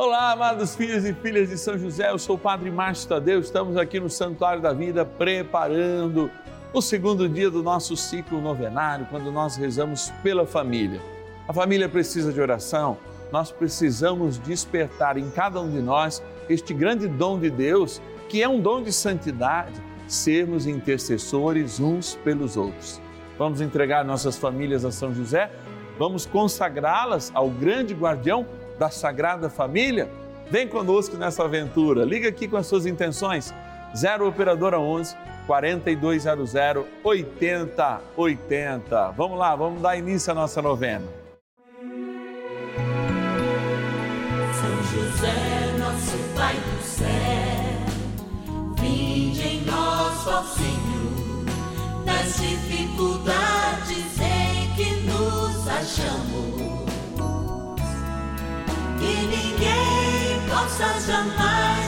Olá, amados filhos e filhas de São José, eu sou o Padre Márcio Tadeu, estamos aqui no Santuário da Vida preparando o segundo dia do nosso ciclo novenário, quando nós rezamos pela família. A família precisa de oração, nós precisamos despertar em cada um de nós este grande dom de Deus, que é um dom de santidade, sermos intercessores uns pelos outros. Vamos entregar nossas famílias a São José? Vamos consagrá-las ao grande guardião da Sagrada Família? Vem conosco nessa aventura. Liga aqui com as suas intenções. 0 Operadora 11 4200 8080. Vamos lá, vamos dar início à nossa novena. São José, nosso Pai do céu, vinde em nós, ó Senhor, nas dificuldades em que nos achamos ninguém possa jamais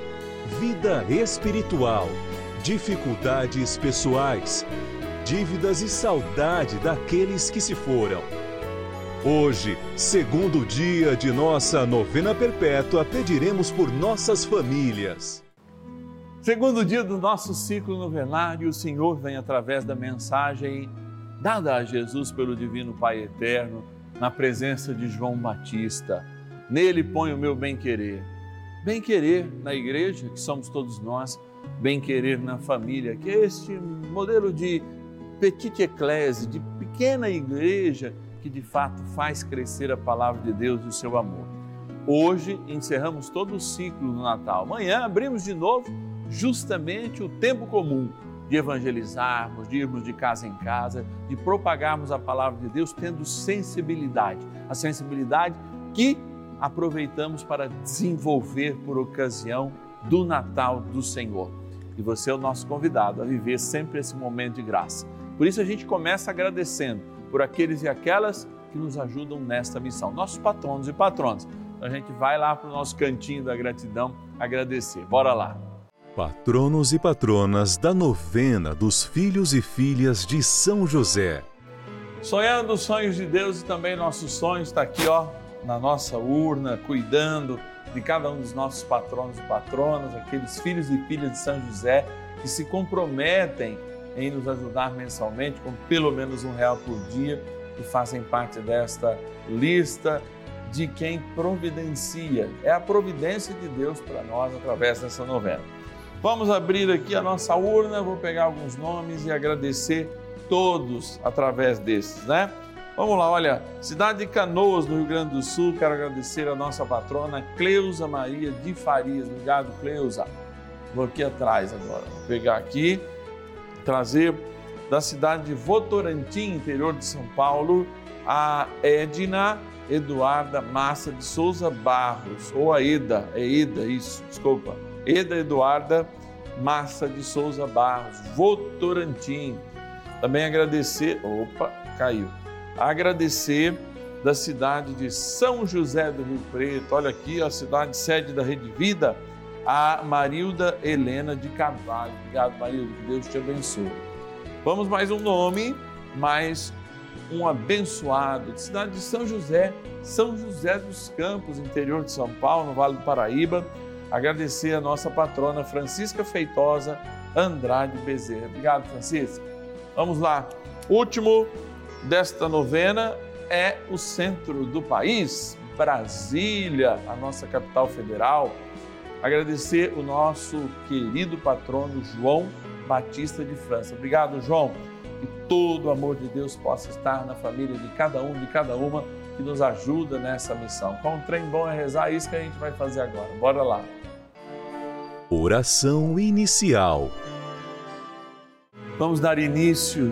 vida espiritual, dificuldades pessoais, dívidas e saudade daqueles que se foram. Hoje, segundo dia de nossa novena perpétua, pediremos por nossas famílias. Segundo dia do nosso ciclo novenário, o Senhor vem através da mensagem dada a Jesus pelo Divino Pai Eterno, na presença de João Batista. Nele põe o meu bem-querer. Bem-querer na igreja, que somos todos nós, bem-querer na família, que é este modelo de petite eclésia, de pequena igreja, que de fato faz crescer a palavra de Deus e o seu amor. Hoje encerramos todo o ciclo do Natal. Amanhã abrimos de novo justamente o tempo comum de evangelizarmos, de irmos de casa em casa, de propagarmos a palavra de Deus tendo sensibilidade, a sensibilidade que aproveitamos para desenvolver por ocasião do Natal do Senhor. E você é o nosso convidado a viver sempre esse momento de graça. Por isso a gente começa agradecendo por aqueles e aquelas que nos ajudam nesta missão, nossos patronos e patronas. Então a gente vai lá para o nosso cantinho da gratidão agradecer. Bora lá. Patronos e patronas da novena dos filhos e filhas de São José. Sonhando os sonhos de Deus e também nossos sonhos, está aqui, ó, na nossa urna, cuidando de cada um dos nossos patronos e patronas, aqueles filhos e filhas de São José que se comprometem em nos ajudar mensalmente com pelo menos um real por dia e fazem parte desta lista de quem providencia. É a providência de Deus para nós através dessa novena. Vamos abrir aqui a nossa urna, vou pegar alguns nomes e agradecer todos através desses, né? Vamos lá, olha, cidade de Canoas, no Rio Grande do Sul, quero agradecer a nossa patrona Cleusa Maria de Farias. Obrigado, Cleusa. Vou aqui atrás agora, vou pegar aqui, trazer da cidade de Votorantim, interior de São Paulo, a Edna Eduarda Massa de Souza Barros, ou a Eda, é Eda, isso, desculpa. Eda Eduarda Massa de Souza Barros, Votorantim. Também agradecer, opa, caiu. Agradecer da cidade de São José do Rio Preto, olha aqui a cidade sede da Rede Vida, a Marilda Helena de Carvalho. Obrigado, Marilda, que Deus te abençoe. Vamos mais um nome, mais um abençoado, de cidade de São José, São José dos Campos, interior de São Paulo, no Vale do Paraíba agradecer a nossa patrona Francisca Feitosa Andrade Bezerra. Obrigado, Francisca. Vamos lá. Último desta novena é o centro do país, Brasília, a nossa capital federal. Agradecer o nosso querido patrono João Batista de França. Obrigado, João. Que todo o amor de Deus possa estar na família de cada um, de cada uma que nos ajuda nessa missão. Com um trem bom é rezar, é isso que a gente vai fazer agora. Bora lá. Oração inicial. Vamos dar início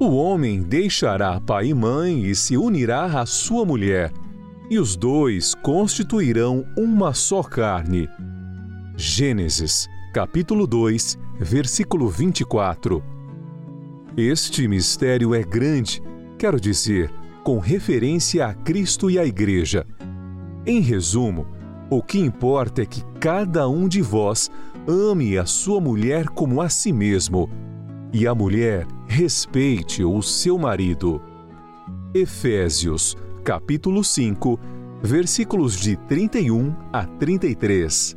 o homem deixará pai e mãe e se unirá à sua mulher, e os dois constituirão uma só carne. Gênesis, capítulo 2, versículo 24. Este mistério é grande, quero dizer, com referência a Cristo e a Igreja. Em resumo, o que importa é que cada um de vós ame a sua mulher como a si mesmo, e a mulher respeite o seu marido. Efésios, capítulo 5, versículos de 31 a 33.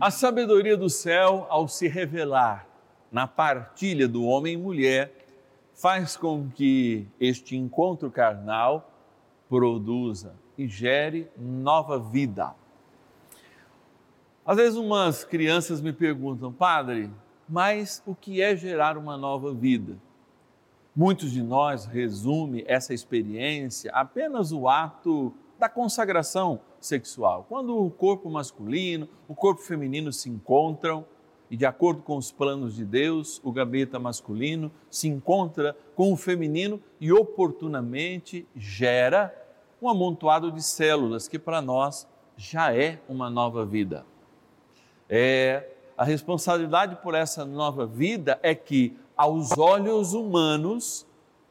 A sabedoria do céu, ao se revelar na partilha do homem e mulher, faz com que este encontro carnal produza e gere nova vida. Às vezes, umas crianças me perguntam, padre, mas o que é gerar uma nova vida? Muitos de nós resume essa experiência apenas o ato da consagração sexual, quando o corpo masculino, o corpo feminino se encontram e, de acordo com os planos de Deus, o gabeta masculino se encontra com o feminino e oportunamente gera um amontoado de células que para nós já é uma nova vida. É, a responsabilidade por essa nova vida é que, aos olhos humanos,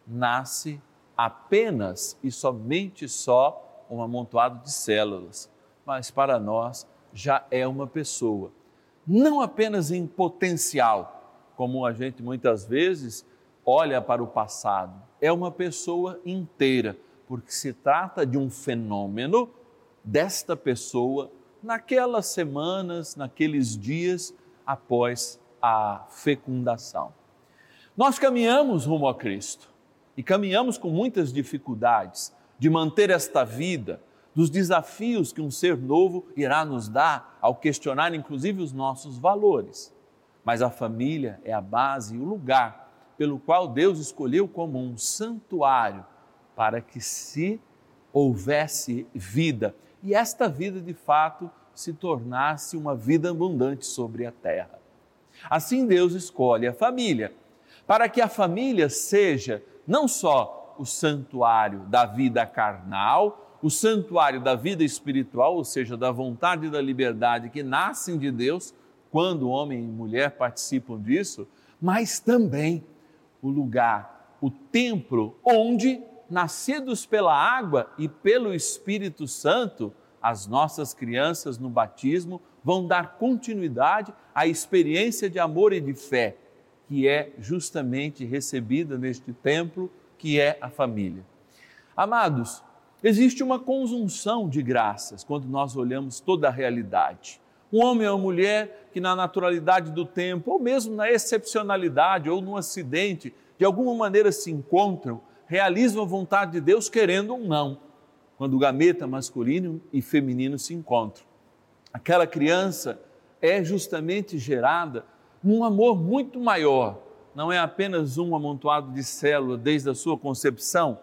nasce apenas e somente só um amontoado de células, mas para nós já é uma pessoa. Não apenas em potencial, como a gente muitas vezes olha para o passado, é uma pessoa inteira, porque se trata de um fenômeno desta pessoa naquelas semanas, naqueles dias após a fecundação. Nós caminhamos rumo a Cristo e caminhamos com muitas dificuldades de manter esta vida dos desafios que um ser novo irá nos dar ao questionar, inclusive, os nossos valores. mas a família é a base e o lugar pelo qual Deus escolheu como um santuário para que se houvesse vida e esta vida de fato se tornasse uma vida abundante sobre a terra. Assim Deus escolhe a família, para que a família seja não só o santuário da vida carnal, o santuário da vida espiritual, ou seja, da vontade e da liberdade que nascem de Deus, quando homem e mulher participam disso, mas também o lugar, o templo onde, nascidos pela água e pelo Espírito Santo, as nossas crianças no batismo vão dar continuidade à experiência de amor e de fé, que é justamente recebida neste templo, que é a família. Amados, existe uma conjunção de graças quando nós olhamos toda a realidade. Um homem ou uma mulher que, na naturalidade do tempo, ou mesmo na excepcionalidade ou no acidente, de alguma maneira se encontram, realizam a vontade de Deus, querendo ou não quando o gameta masculino e feminino se encontram. Aquela criança é justamente gerada num amor muito maior. Não é apenas um amontoado de células desde a sua concepção,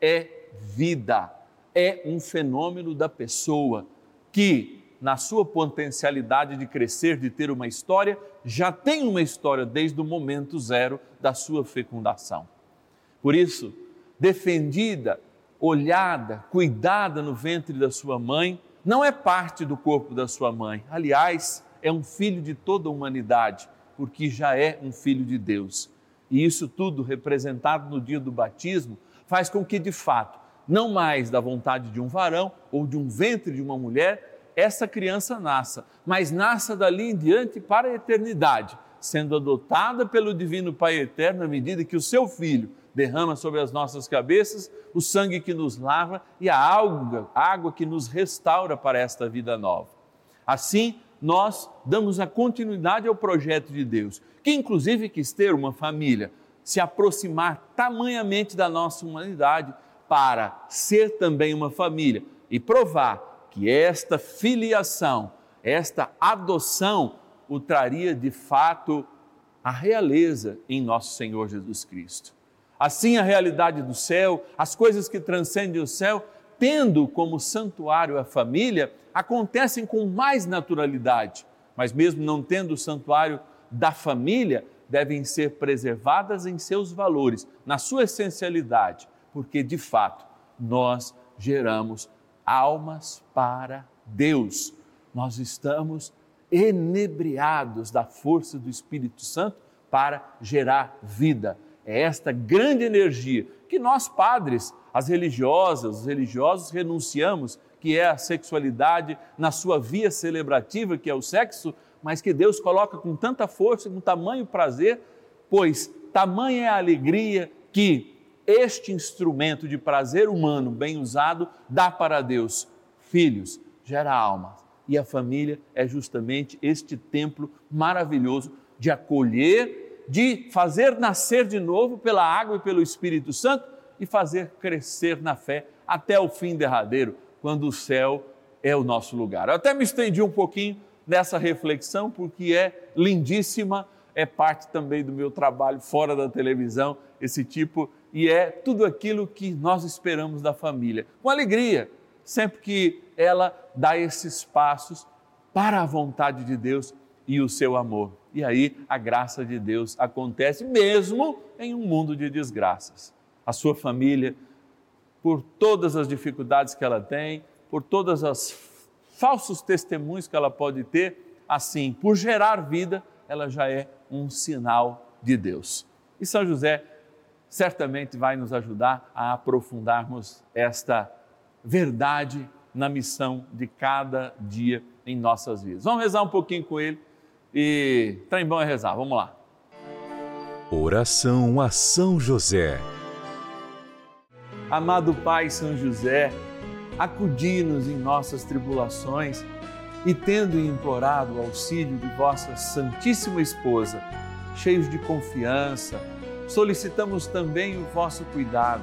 é vida, é um fenômeno da pessoa que, na sua potencialidade de crescer, de ter uma história, já tem uma história desde o momento zero da sua fecundação. Por isso, defendida olhada, cuidada no ventre da sua mãe, não é parte do corpo da sua mãe. Aliás, é um filho de toda a humanidade, porque já é um filho de Deus. E isso tudo representado no dia do batismo faz com que, de fato, não mais da vontade de um varão ou de um ventre de uma mulher, essa criança nasça, mas nasça dali em diante para a eternidade, sendo adotada pelo Divino Pai Eterno à medida que o seu filho derrama sobre as nossas cabeças o sangue que nos lava e a água, água que nos restaura para esta vida nova. Assim, nós damos a continuidade ao projeto de Deus, que inclusive quis ter uma família, se aproximar tamanhamente da nossa humanidade para ser também uma família e provar que esta filiação, esta adoção, o traria de fato a realeza em nosso Senhor Jesus Cristo. Assim, a realidade do céu, as coisas que transcendem o céu, tendo como santuário a família, acontecem com mais naturalidade. Mas, mesmo não tendo o santuário da família, devem ser preservadas em seus valores, na sua essencialidade, porque de fato nós geramos almas para Deus. Nós estamos enebriados da força do Espírito Santo para gerar vida é esta grande energia que nós padres, as religiosas, os religiosos renunciamos, que é a sexualidade na sua via celebrativa, que é o sexo, mas que Deus coloca com tanta força, com tamanho prazer, pois tamanha é a alegria que este instrumento de prazer humano bem usado dá para Deus filhos, gera almas. E a família é justamente este templo maravilhoso de acolher de fazer nascer de novo pela água e pelo Espírito Santo e fazer crescer na fé até o fim derradeiro, quando o céu é o nosso lugar. Eu até me estendi um pouquinho nessa reflexão, porque é lindíssima, é parte também do meu trabalho fora da televisão, esse tipo, e é tudo aquilo que nós esperamos da família, com alegria, sempre que ela dá esses passos para a vontade de Deus e o seu amor. E aí a graça de Deus acontece mesmo em um mundo de desgraças. A sua família, por todas as dificuldades que ela tem, por todas as falsos testemunhos que ela pode ter, assim, por gerar vida, ela já é um sinal de Deus. E São José certamente vai nos ajudar a aprofundarmos esta verdade na missão de cada dia em nossas vidas. Vamos rezar um pouquinho com ele e trem bom é rezar. Vamos lá. Oração a São José. Amado Pai São José, acudi-nos em nossas tribulações e, tendo implorado o auxílio de vossa Santíssima Esposa, cheios de confiança, solicitamos também o vosso cuidado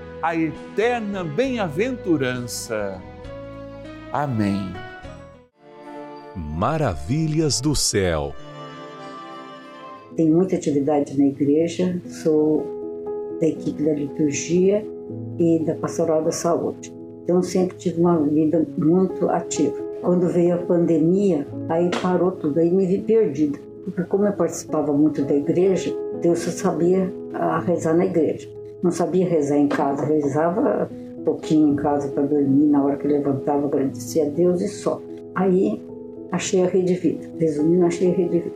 a eterna bem-aventurança. Amém. Maravilhas do céu. Tenho muita atividade na igreja, sou da equipe da liturgia e da pastoral da saúde. Então sempre tive uma vida muito ativa. Quando veio a pandemia, aí parou tudo, aí me vi perdida. Porque como eu participava muito da igreja, Deus só sabia a rezar na igreja. Não sabia rezar em casa, rezava um pouquinho em casa para dormir, na hora que levantava, agradecia a Deus e só. Aí achei a Rede Vida, resumindo, achei a Rede Vida.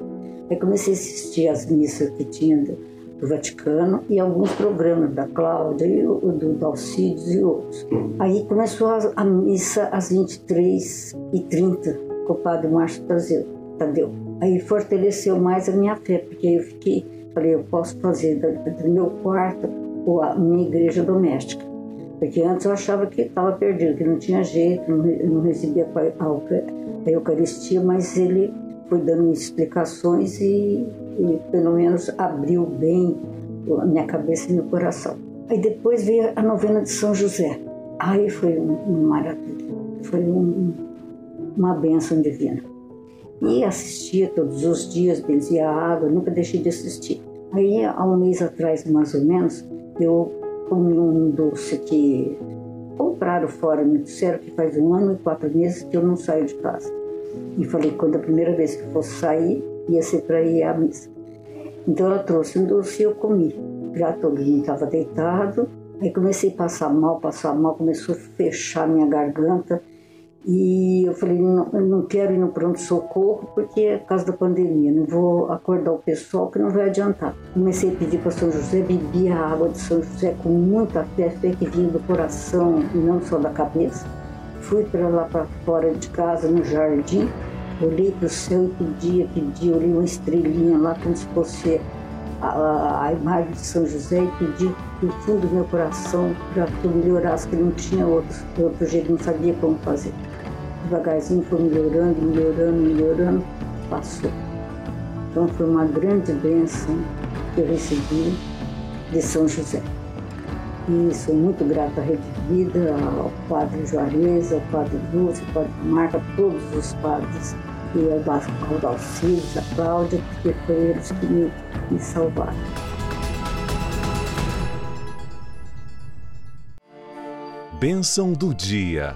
Aí comecei a assistir as missas que tinha do, do Vaticano e alguns programas da Cláudia, e o, do Dalcides e outros. Aí começou a, a missa às 23h30 com o Padre Márcio Tadeu. Aí fortaleceu mais a minha fé, porque eu fiquei Falei, eu posso fazer do meu quarto a minha igreja doméstica. Porque antes eu achava que estava perdido, que não tinha jeito, não, recebia a Eucaristia, mas ele foi dando explicações e, e pelo menos abriu bem a minha cabeça e meu coração. Aí depois veio a novena de São José. Aí foi um, um maravilha, foi um, uma bênção divina. E assistia todos os dias, benzia a água, nunca deixei de assistir. Aí, há um mês atrás, mais ou menos, eu comi um doce que compraram fora, me disseram que faz um ano e quatro meses que eu não saio de casa. E falei que quando a primeira vez que fosse sair, ia ser para ir à missa. Então ela trouxe um doce e eu comi. Já todo mundo estava deitado, aí comecei a passar mal, passar mal, começou a fechar minha garganta. E eu falei, não, eu não quero ir no pronto-socorro porque é por causa da pandemia, não vou acordar o pessoal que não vai adiantar. Comecei a pedir para São José, bebi a água de São José com muita fé, fé que vinha do coração e não só da cabeça. Fui para lá para fora de casa, no jardim, olhei para o céu e pedia, pedia, olhei uma estrelinha lá como se fosse a, a, a imagem de São José e pedi do fundo do meu coração para que eu melhorasse, que não tinha outro, outro jeito, não sabia como fazer devagarzinho foi melhorando, melhorando, melhorando, passou. Então foi uma grande bênção que eu recebi de São José. E sou muito grata à Rede Vida, ao Padre Juarez, ao Padre Lúcio, ao Padre Marca, todos os padres e ao Dalcides, a Cláudia, porque foi eles que me, me salvaram. Bênção do dia.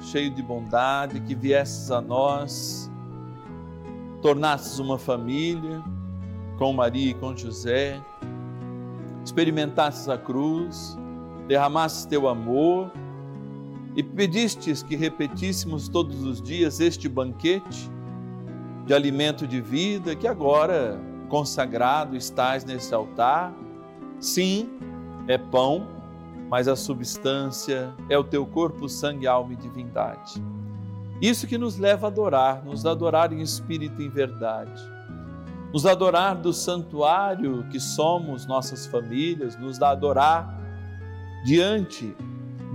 cheio de bondade, que viesses a nós, tornasses uma família com Maria e com José, experimentasses a cruz, derramasses teu amor e pedistes que repetíssemos todos os dias este banquete de alimento de vida, que agora consagrado estás nesse altar. Sim, é pão, mas a substância é o teu corpo, sangue, alma e divindade. Isso que nos leva a adorar, nos adorar em espírito e em verdade. Nos adorar do santuário que somos nossas famílias, nos adorar diante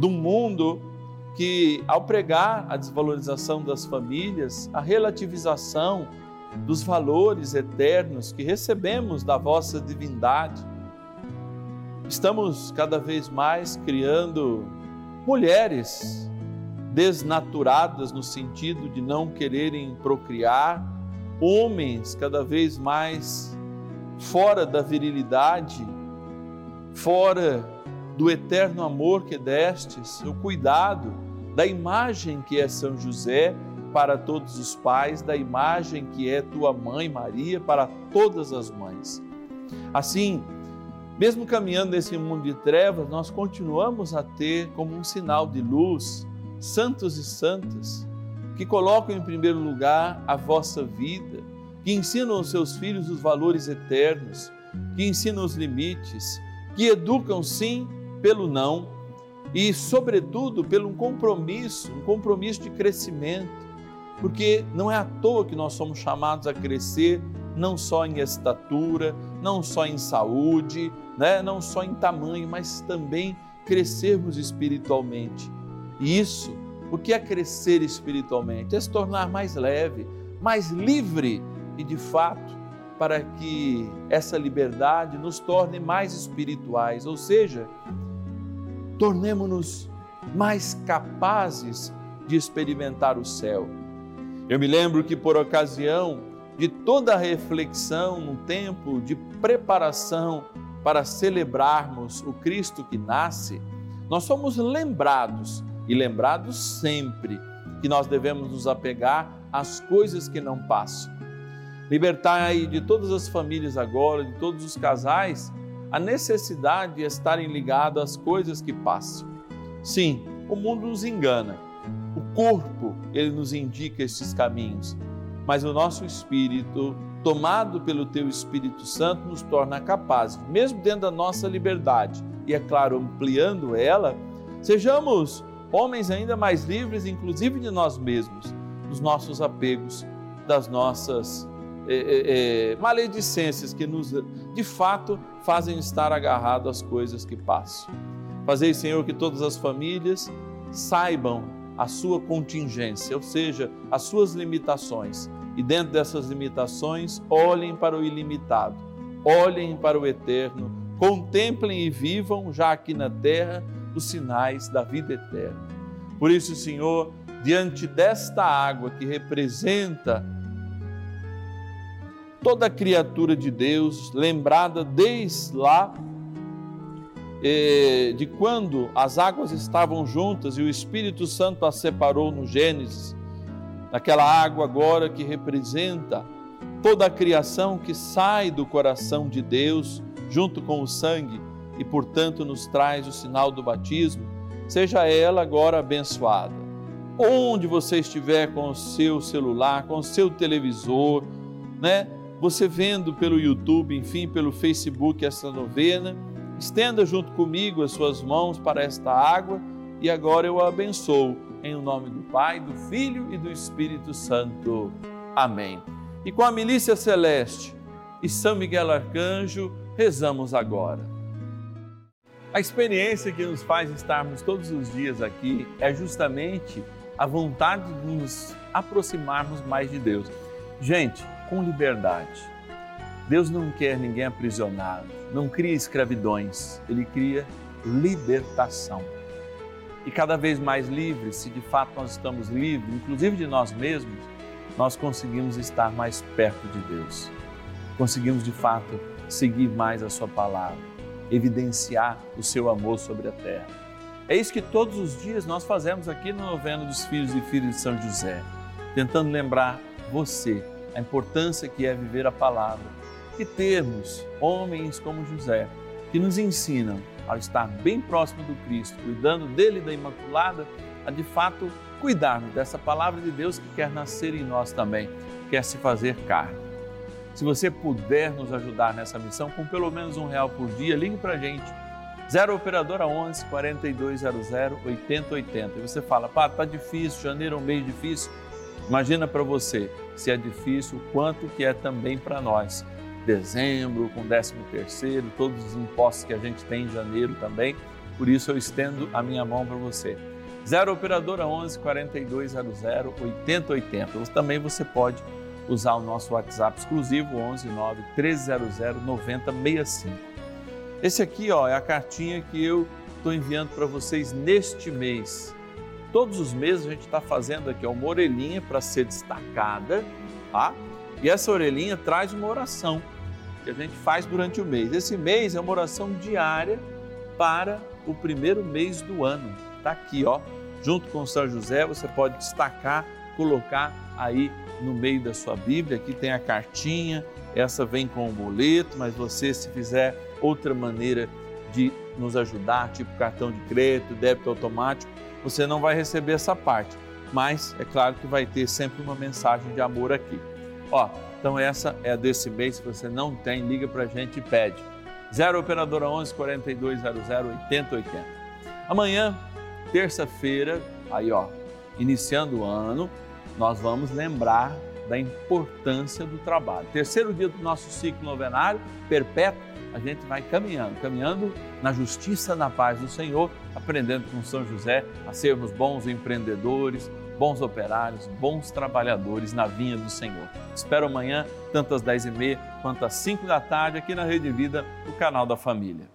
um mundo que, ao pregar a desvalorização das famílias, a relativização dos valores eternos que recebemos da vossa divindade, estamos cada vez mais criando mulheres desnaturadas no sentido de não quererem procriar, homens cada vez mais fora da virilidade, fora do eterno amor que destes, o cuidado da imagem que é São José para todos os pais, da imagem que é tua mãe Maria para todas as mães. Assim, mesmo caminhando nesse mundo de trevas, nós continuamos a ter como um sinal de luz santos e santas que colocam em primeiro lugar a vossa vida, que ensinam aos seus filhos os valores eternos, que ensinam os limites, que educam sim pelo não e, sobretudo, pelo um compromisso, um compromisso de crescimento, porque não é à toa que nós somos chamados a crescer não só em estatura, não só em saúde, né? não só em tamanho, mas também crescermos espiritualmente. E isso, o que é crescer espiritualmente? É se tornar mais leve, mais livre e, de fato, para que essa liberdade nos torne mais espirituais, ou seja, tornemos-nos mais capazes de experimentar o céu. Eu me lembro que, por ocasião de toda a reflexão, no tempo de preparação para celebrarmos o Cristo que nasce, nós somos lembrados e lembrados sempre que nós devemos nos apegar às coisas que não passam. Libertai de todas as famílias agora, de todos os casais, a necessidade de estarem ligados às coisas que passam. Sim, o mundo nos engana. O corpo, ele nos indica estes caminhos, mas o nosso espírito, tomado pelo teu Espírito Santo, nos torna capazes, mesmo dentro da nossa liberdade, e é claro, ampliando ela, sejamos homens ainda mais livres, inclusive de nós mesmos, dos nossos apegos, das nossas é, é, maledicências que nos, de fato, fazem estar agarrados às coisas que passam. Fazei, Senhor, que todas as famílias saibam a sua contingência, ou seja, as suas limitações, e dentro dessas limitações, olhem para o ilimitado, olhem para o eterno, contemplem e vivam já aqui na terra os sinais da vida eterna. Por isso, Senhor, diante desta água que representa toda criatura de Deus, lembrada desde lá de quando as águas estavam juntas e o Espírito Santo as separou no Gênesis, naquela água agora que representa toda a criação que sai do coração de Deus junto com o sangue e, portanto, nos traz o sinal do batismo, seja ela agora abençoada. Onde você estiver com o seu celular, com o seu televisor, né? Você vendo pelo YouTube, enfim, pelo Facebook essa novena, estenda junto comigo as suas mãos para esta água e agora eu a abençoo em nome do Pai, do Filho e do Espírito Santo. Amém. E com a milícia celeste e São Miguel Arcanjo, rezamos agora. A experiência que nos faz estarmos todos os dias aqui é justamente a vontade de nos aproximarmos mais de Deus. Gente, com liberdade. Deus não quer ninguém aprisionado, não cria escravidões, ele cria libertação. E cada vez mais livres, se de fato nós estamos livres, inclusive de nós mesmos, nós conseguimos estar mais perto de Deus. Conseguimos de fato seguir mais a Sua palavra, evidenciar o Seu amor sobre a terra. É isso que todos os dias nós fazemos aqui no Noveno dos Filhos e Filhas de São José, tentando lembrar você a importância que é viver a palavra e termos homens como José, que nos ensinam a estar bem próximo do Cristo, cuidando dele da Imaculada, a de fato cuidarmos dessa palavra de Deus que quer nascer em nós também, quer se fazer carne. Se você puder nos ajudar nessa missão com pelo menos um real por dia, ligue para a gente. 0 Operadora 11 4200 8080. E você fala, pá, tá difícil, janeiro é um mês difícil. Imagina para você, se é difícil, quanto que é também para nós. Dezembro, com 13 terceiro, todos os impostos que a gente tem em janeiro também. Por isso eu estendo a minha mão para você. 0 Operadora 11 4200 8080. Também você pode usar o nosso WhatsApp exclusivo 11 9 1300 9065. Esse aqui ó, é a cartinha que eu estou enviando para vocês neste mês. Todos os meses a gente está fazendo aqui uma orelhinha para ser destacada, tá? E essa orelhinha traz uma oração que a gente faz durante o mês. Esse mês é uma oração diária para o primeiro mês do ano. Está aqui, ó, junto com São José, você pode destacar, colocar aí no meio da sua Bíblia. Aqui tem a cartinha, essa vem com o boleto, mas você, se fizer outra maneira de nos ajudar, tipo cartão de crédito, débito automático, você não vai receber essa parte. Mas é claro que vai ter sempre uma mensagem de amor aqui. Ó, então essa é a desse mês. Se você não tem, liga para a gente e pede. 0 Operadora 11 4200 8080. Amanhã, terça-feira, aí ó, iniciando o ano, nós vamos lembrar da importância do trabalho. Terceiro dia do nosso ciclo novenário, perpétuo, a gente vai caminhando, caminhando na justiça, na paz do Senhor, aprendendo com São José a sermos bons empreendedores, bons operários, bons trabalhadores na vinha do Senhor. Espero amanhã, tanto às 10h30 quanto às 5 da tarde, aqui na Rede Vida, o canal da Família.